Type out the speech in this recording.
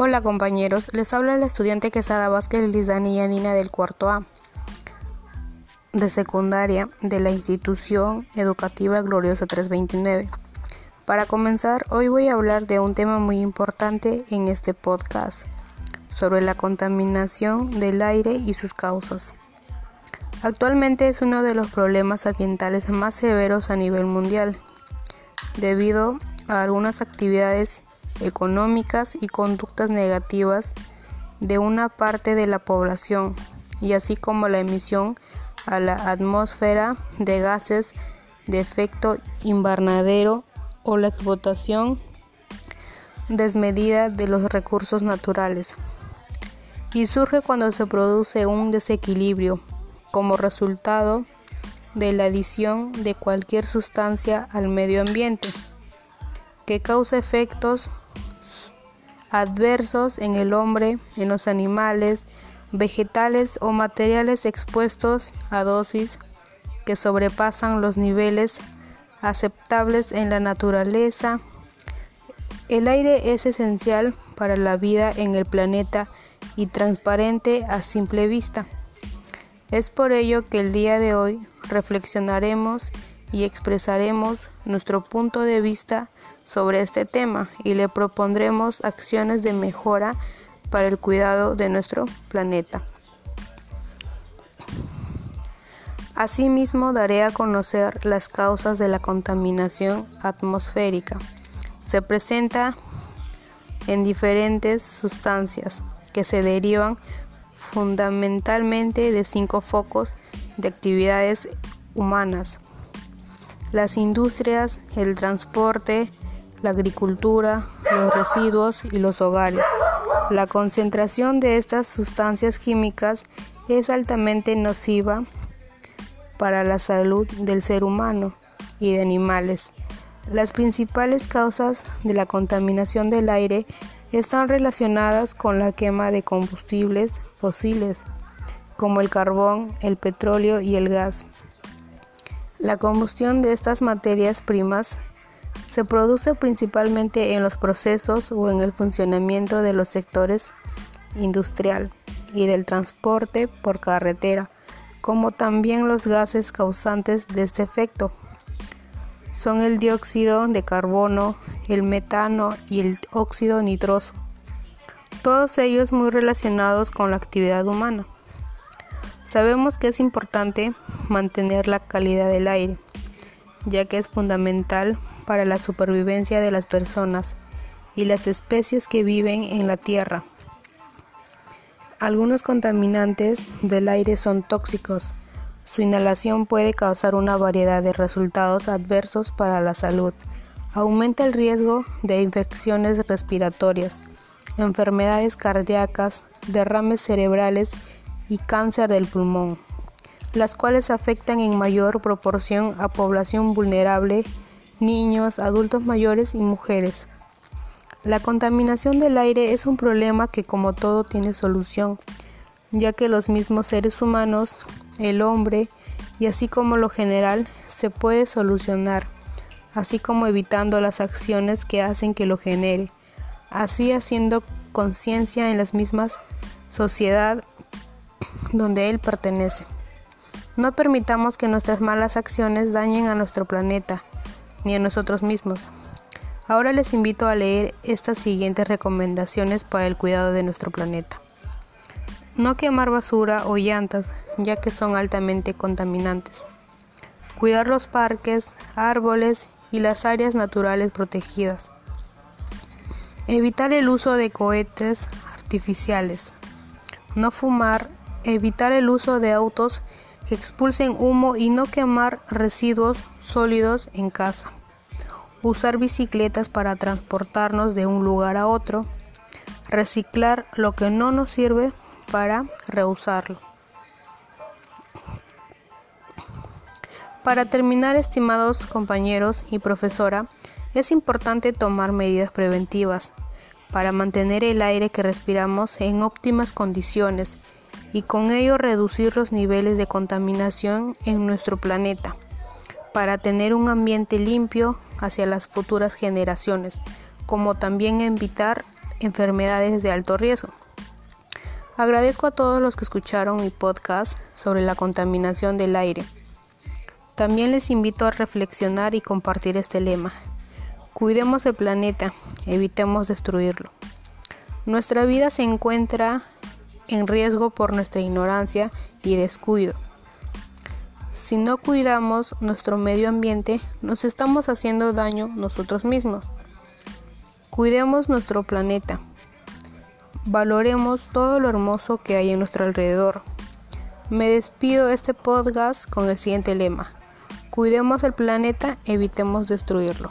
Hola compañeros, les habla la estudiante Quesada Vázquez Lizdani Yanina del cuarto A de secundaria de la institución educativa Gloriosa 329. Para comenzar, hoy voy a hablar de un tema muy importante en este podcast, sobre la contaminación del aire y sus causas. Actualmente es uno de los problemas ambientales más severos a nivel mundial, debido a algunas actividades económicas y conductas negativas de una parte de la población, y así como la emisión a la atmósfera de gases de efecto invernadero o la explotación desmedida de los recursos naturales. Y surge cuando se produce un desequilibrio como resultado de la adición de cualquier sustancia al medio ambiente que causa efectos adversos en el hombre, en los animales, vegetales o materiales expuestos a dosis que sobrepasan los niveles aceptables en la naturaleza. El aire es esencial para la vida en el planeta y transparente a simple vista. Es por ello que el día de hoy reflexionaremos y expresaremos nuestro punto de vista sobre este tema y le propondremos acciones de mejora para el cuidado de nuestro planeta. Asimismo, daré a conocer las causas de la contaminación atmosférica. Se presenta en diferentes sustancias que se derivan fundamentalmente de cinco focos de actividades humanas las industrias, el transporte, la agricultura, los residuos y los hogares. La concentración de estas sustancias químicas es altamente nociva para la salud del ser humano y de animales. Las principales causas de la contaminación del aire están relacionadas con la quema de combustibles fósiles, como el carbón, el petróleo y el gas. La combustión de estas materias primas se produce principalmente en los procesos o en el funcionamiento de los sectores industrial y del transporte por carretera, como también los gases causantes de este efecto. Son el dióxido de carbono, el metano y el óxido nitroso, todos ellos muy relacionados con la actividad humana. Sabemos que es importante mantener la calidad del aire, ya que es fundamental para la supervivencia de las personas y las especies que viven en la Tierra. Algunos contaminantes del aire son tóxicos. Su inhalación puede causar una variedad de resultados adversos para la salud. Aumenta el riesgo de infecciones respiratorias, enfermedades cardíacas, derrames cerebrales y cáncer del pulmón, las cuales afectan en mayor proporción a población vulnerable, niños, adultos mayores y mujeres. La contaminación del aire es un problema que como todo tiene solución, ya que los mismos seres humanos, el hombre y así como lo general se puede solucionar, así como evitando las acciones que hacen que lo genere, así haciendo conciencia en las mismas sociedad donde Él pertenece. No permitamos que nuestras malas acciones dañen a nuestro planeta ni a nosotros mismos. Ahora les invito a leer estas siguientes recomendaciones para el cuidado de nuestro planeta. No quemar basura o llantas, ya que son altamente contaminantes. Cuidar los parques, árboles y las áreas naturales protegidas. Evitar el uso de cohetes artificiales. No fumar evitar el uso de autos que expulsen humo y no quemar residuos sólidos en casa. Usar bicicletas para transportarnos de un lugar a otro. Reciclar lo que no nos sirve para reusarlo. Para terminar, estimados compañeros y profesora, es importante tomar medidas preventivas para mantener el aire que respiramos en óptimas condiciones y con ello reducir los niveles de contaminación en nuestro planeta para tener un ambiente limpio hacia las futuras generaciones, como también evitar enfermedades de alto riesgo. Agradezco a todos los que escucharon mi podcast sobre la contaminación del aire. También les invito a reflexionar y compartir este lema. Cuidemos el planeta, evitemos destruirlo. Nuestra vida se encuentra en riesgo por nuestra ignorancia y descuido. Si no cuidamos nuestro medio ambiente, nos estamos haciendo daño nosotros mismos. Cuidemos nuestro planeta. Valoremos todo lo hermoso que hay en nuestro alrededor. Me despido de este podcast con el siguiente lema. Cuidemos el planeta, evitemos destruirlo.